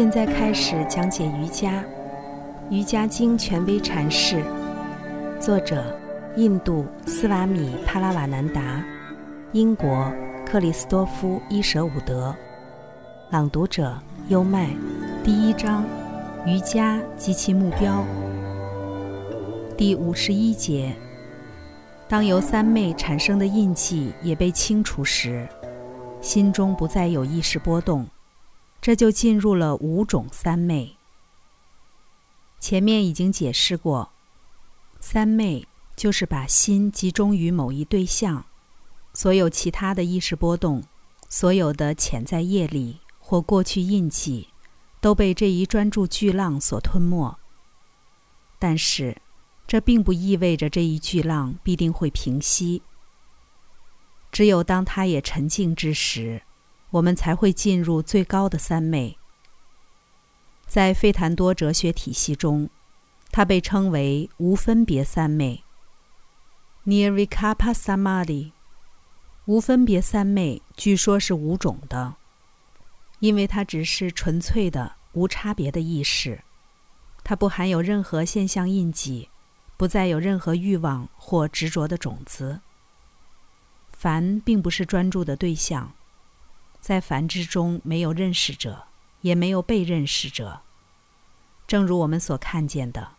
现在开始讲解瑜伽，《瑜伽经》权威阐释，作者：印度斯瓦米·帕拉瓦南达，英国克里斯多夫·伊舍伍德，朗读者：优麦。第一章：瑜伽及其目标。第五十一节：当由三昧产生的印记也被清除时，心中不再有意识波动。这就进入了五种三昧。前面已经解释过，三昧就是把心集中于某一对象，所有其他的意识波动，所有的潜在业力或过去印记，都被这一专注巨浪所吞没。但是，这并不意味着这一巨浪必定会平息。只有当它也沉静之时。我们才会进入最高的三昧。在费檀多哲学体系中，它被称为无分别三昧 （Nirvikapa Samadhi）。无分别三昧据说是五种的，因为它只是纯粹的无差别的意识，它不含有任何现象印记，不再有任何欲望或执着的种子。凡并不是专注的对象。在凡之中，没有认识者，也没有被认识者。正如我们所看见的，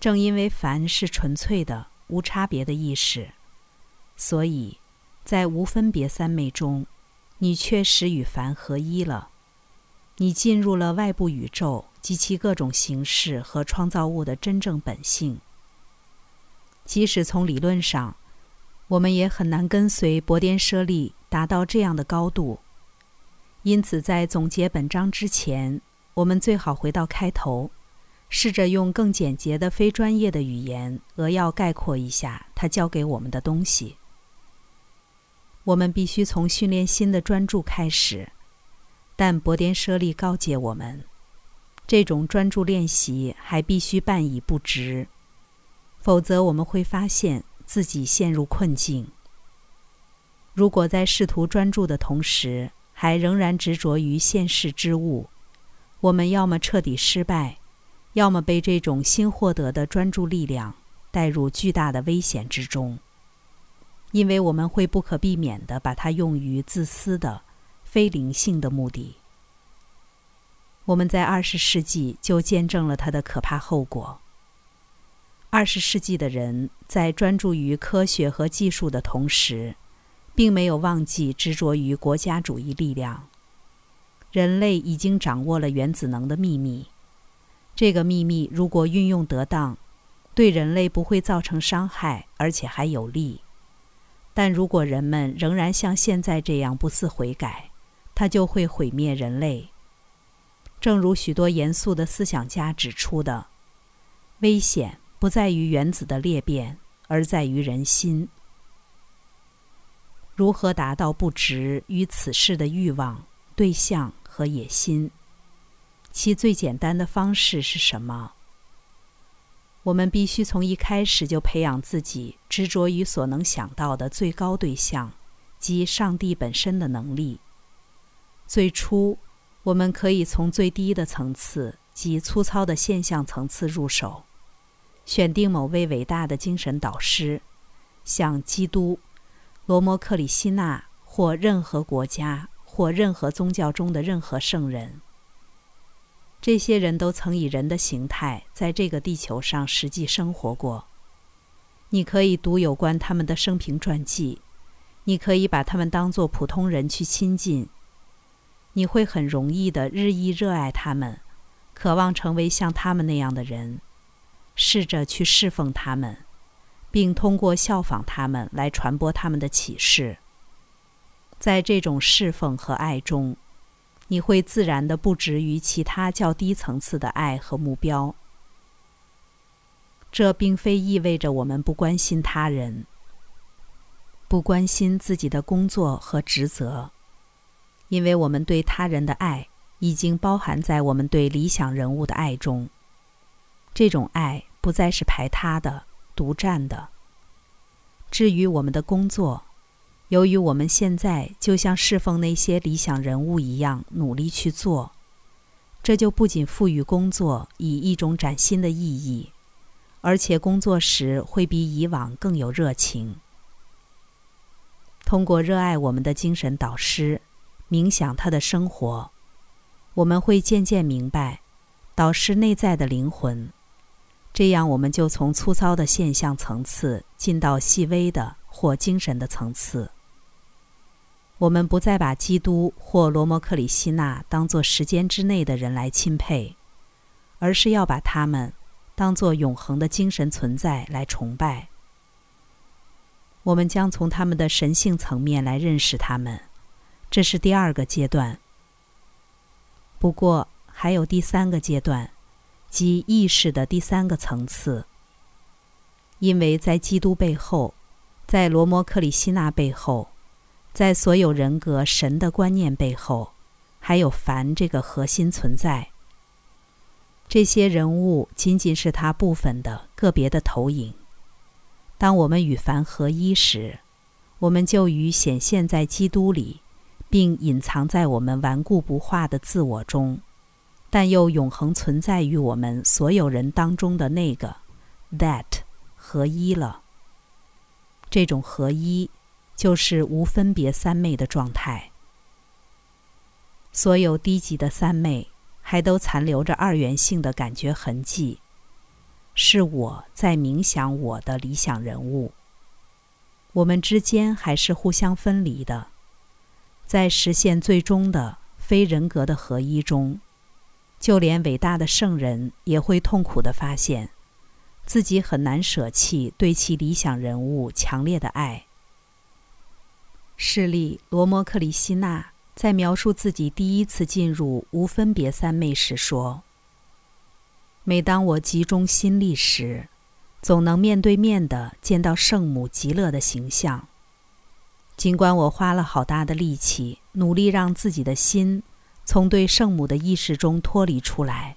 正因为凡是纯粹的、无差别的意识，所以，在无分别三昧中，你确实与凡合一了。你进入了外部宇宙及其各种形式和创造物的真正本性。即使从理论上，我们也很难跟随薄颠舍利达到这样的高度。因此，在总结本章之前，我们最好回到开头，试着用更简洁的非专业的语言扼要概括一下他教给我们的东西。我们必须从训练新的专注开始，但博颠舍利告诫我们，这种专注练习还必须半以不直，否则我们会发现自己陷入困境。如果在试图专注的同时，还仍然执着于现世之物，我们要么彻底失败，要么被这种新获得的专注力量带入巨大的危险之中，因为我们会不可避免地把它用于自私的、非灵性的目的。我们在二十世纪就见证了它的可怕后果。二十世纪的人在专注于科学和技术的同时。并没有忘记执着于国家主义力量。人类已经掌握了原子能的秘密。这个秘密如果运用得当，对人类不会造成伤害，而且还有利。但如果人们仍然像现在这样不思悔改，它就会毁灭人类。正如许多严肃的思想家指出的，危险不在于原子的裂变，而在于人心。如何达到不执于此事的欲望、对象和野心？其最简单的方式是什么？我们必须从一开始就培养自己执着于所能想到的最高对象，即上帝本身的能力。最初，我们可以从最低的层次及粗糙的现象层次入手，选定某位伟大的精神导师，像基督。罗摩克里希纳或任何国家或任何宗教中的任何圣人，这些人都曾以人的形态在这个地球上实际生活过。你可以读有关他们的生平传记，你可以把他们当作普通人去亲近。你会很容易的日益热爱他们，渴望成为像他们那样的人，试着去侍奉他们。并通过效仿他们来传播他们的启示。在这种侍奉和爱中，你会自然的不止于其他较低层次的爱和目标。这并非意味着我们不关心他人，不关心自己的工作和职责，因为我们对他人的爱已经包含在我们对理想人物的爱中。这种爱不再是排他的。独占的。至于我们的工作，由于我们现在就像侍奉那些理想人物一样努力去做，这就不仅赋予工作以一种崭新的意义，而且工作时会比以往更有热情。通过热爱我们的精神导师，冥想他的生活，我们会渐渐明白导师内在的灵魂。这样，我们就从粗糙的现象层次进到细微的或精神的层次。我们不再把基督或罗摩克里希那当作时间之内的人来钦佩，而是要把他们当作永恒的精神存在来崇拜。我们将从他们的神性层面来认识他们，这是第二个阶段。不过还有第三个阶段，即意识的第三个层次。因为在基督背后，在罗摩克里希那背后。在所有人格神的观念背后，还有凡这个核心存在。这些人物仅仅是他部分的个别的投影。当我们与凡合一时，我们就与显现在基督里，并隐藏在我们顽固不化的自我中，但又永恒存在于我们所有人当中的那个 That 合一了。这种合一。就是无分别三昧的状态。所有低级的三昧还都残留着二元性的感觉痕迹，是我在冥想我的理想人物。我们之间还是互相分离的，在实现最终的非人格的合一中，就连伟大的圣人也会痛苦地发现，自己很难舍弃对其理想人物强烈的爱。势力罗摩克里希那在描述自己第一次进入无分别三昧时说：“每当我集中心力时，总能面对面的见到圣母极乐的形象。尽管我花了好大的力气，努力让自己的心从对圣母的意识中脱离出来，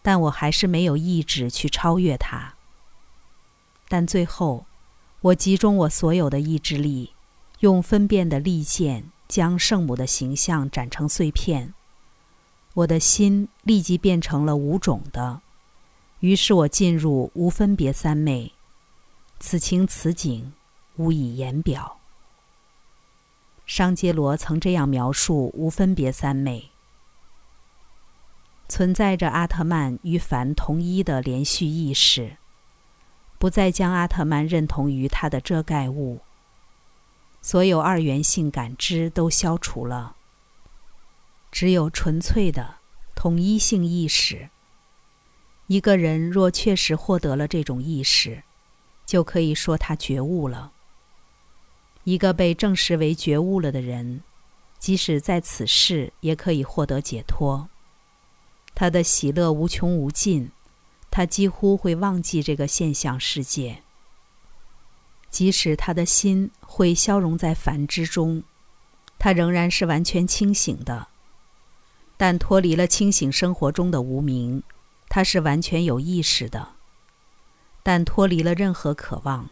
但我还是没有意志去超越它。但最后，我集中我所有的意志力。”用分辨的利剑将圣母的形象斩成碎片，我的心立即变成了无种的。于是我进入无分别三昧，此情此景无以言表。商杰罗曾这样描述无分别三昧：存在着阿特曼与凡同一的连续意识，不再将阿特曼认同于他的遮盖物。所有二元性感知都消除了，只有纯粹的统一性意识。一个人若确实获得了这种意识，就可以说他觉悟了。一个被证实为觉悟了的人，即使在此世也可以获得解脱。他的喜乐无穷无尽，他几乎会忘记这个现象世界。即使他的心会消融在凡之中，他仍然是完全清醒的。但脱离了清醒生活中的无明，他是完全有意识的。但脱离了任何渴望，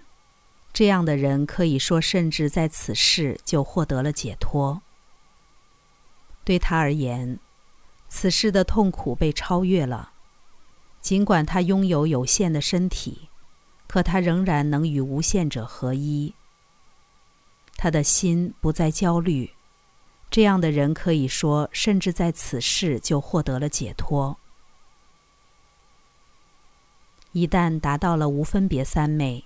这样的人可以说，甚至在此世就获得了解脱。对他而言，此世的痛苦被超越了，尽管他拥有有限的身体。可他仍然能与无限者合一。他的心不再焦虑，这样的人可以说，甚至在此世就获得了解脱。一旦达到了无分别三昧，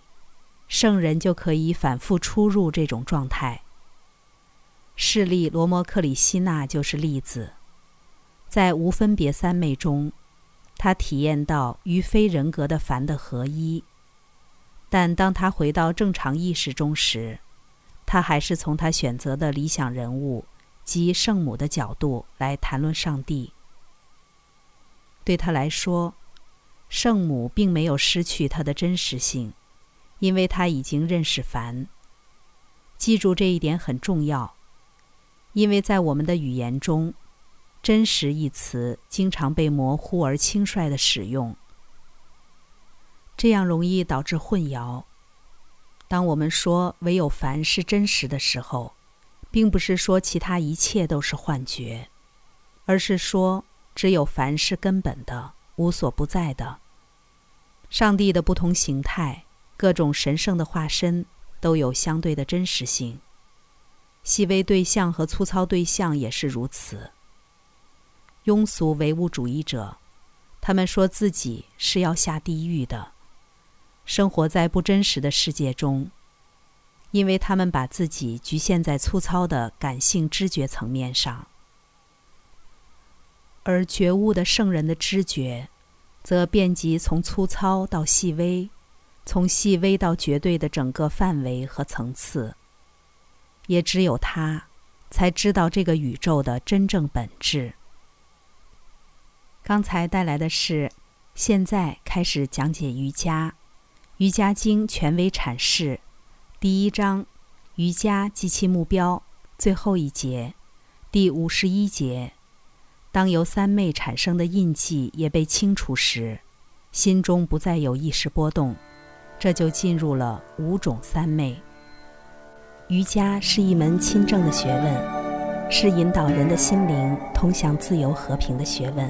圣人就可以反复出入这种状态。势力罗摩克里希那就是例子，在无分别三昧中，他体验到与非人格的凡的合一。但当他回到正常意识中时，他还是从他选择的理想人物及圣母的角度来谈论上帝。对他来说，圣母并没有失去她的真实性，因为他已经认识凡。记住这一点很重要，因为在我们的语言中，“真实”一词经常被模糊而轻率的使用。这样容易导致混淆。当我们说唯有凡是真实的时候，并不是说其他一切都是幻觉，而是说只有凡是根本的、无所不在的。上帝的不同形态，各种神圣的化身，都有相对的真实性。细微对象和粗糙对象也是如此。庸俗唯物主义者，他们说自己是要下地狱的，生活在不真实的世界中，因为他们把自己局限在粗糙的感性知觉层面上，而觉悟的圣人的知觉。则遍及从粗糙到细微，从细微到绝对的整个范围和层次。也只有他，才知道这个宇宙的真正本质。刚才带来的是，现在开始讲解瑜伽，《瑜伽经》权威阐释，第一章，瑜伽及其目标，最后一节，第五十一节。当由三昧产生的印记也被清除时，心中不再有意识波动，这就进入了五种三昧。瑜伽是一门亲政的学问，是引导人的心灵通向自由和平的学问。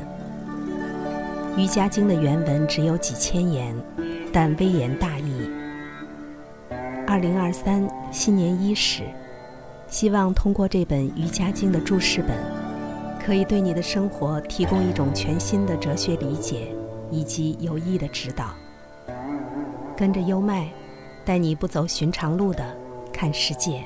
瑜伽经的原文只有几千言，但微言大义。二零二三新年伊始，希望通过这本瑜伽经的注释本。可以对你的生活提供一种全新的哲学理解，以及有益的指导。跟着优麦，带你不走寻常路的看世界。